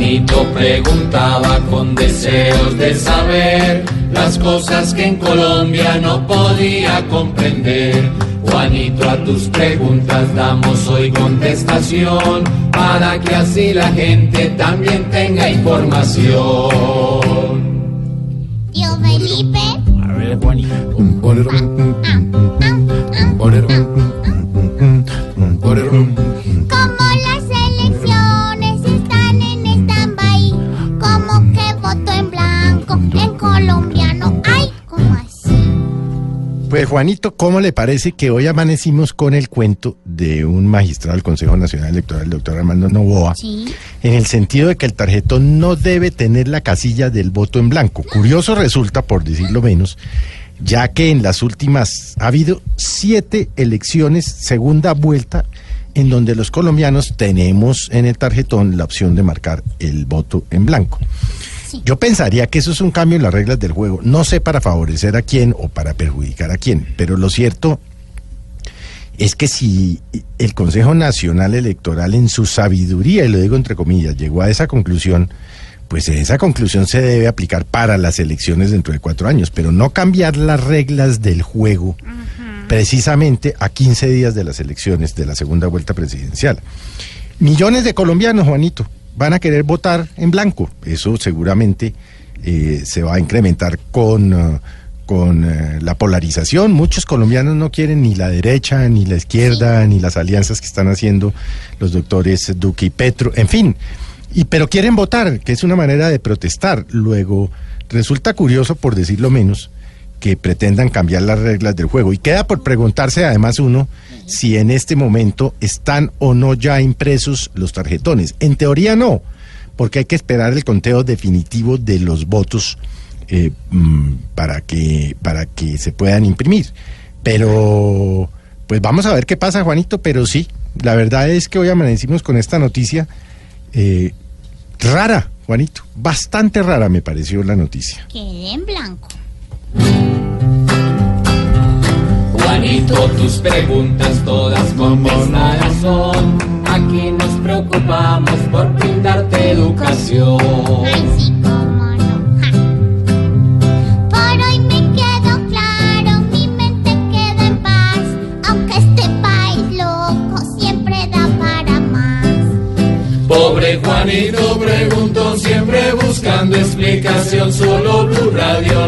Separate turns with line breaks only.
Juanito preguntaba con deseos de saber las cosas que en Colombia no podía comprender. Juanito, a tus preguntas damos hoy contestación para que así la gente también tenga información.
Tío Felipe.
A ver, Juanito.
Como
Pues Juanito, ¿cómo le parece que hoy amanecimos con el cuento de un magistrado del Consejo Nacional Electoral, el doctor Armando Novoa,
Sí.
en el sentido de que el tarjetón no debe tener la casilla del voto en blanco? Curioso resulta, por decirlo menos, ya que en las últimas ha habido siete elecciones, segunda vuelta, en donde los colombianos tenemos en el tarjetón la opción de marcar el voto en blanco.
Sí.
Yo pensaría que eso es un cambio en las reglas del juego. No sé para favorecer a quién o para perjudicar a quién, pero lo cierto es que si el Consejo Nacional Electoral en su sabiduría, y lo digo entre comillas, llegó a esa conclusión, pues esa conclusión se debe aplicar para las elecciones dentro de cuatro años, pero no cambiar las reglas del juego precisamente a 15 días de las elecciones de la segunda vuelta presidencial. Millones de colombianos, Juanito, van a querer votar en blanco. Eso seguramente eh, se va a incrementar con, eh, con eh, la polarización. Muchos colombianos no quieren ni la derecha, ni la izquierda, ni las alianzas que están haciendo los doctores Duque y Petro. En fin, y, pero quieren votar, que es una manera de protestar. Luego, resulta curioso, por decirlo menos, que pretendan cambiar las reglas del juego. Y queda por preguntarse además uno si en este momento están o no ya impresos los tarjetones. En teoría no, porque hay que esperar el conteo definitivo de los votos eh, mm, para, que, para que se puedan imprimir. Pero, pues vamos a ver qué pasa, Juanito, pero sí, la verdad es que hoy amanecimos con esta noticia eh, rara, Juanito, bastante rara me pareció la noticia.
Quedé en blanco.
Juanito, tus preguntas todas contestadas son. Aquí nos preocupamos por brindarte educación.
Ay, sí, cómo no. Ja. Por hoy me quedó claro, mi mente queda en paz. Aunque este país loco siempre da para más.
Pobre Juanito preguntó siempre buscando explicación, solo Blue Radio.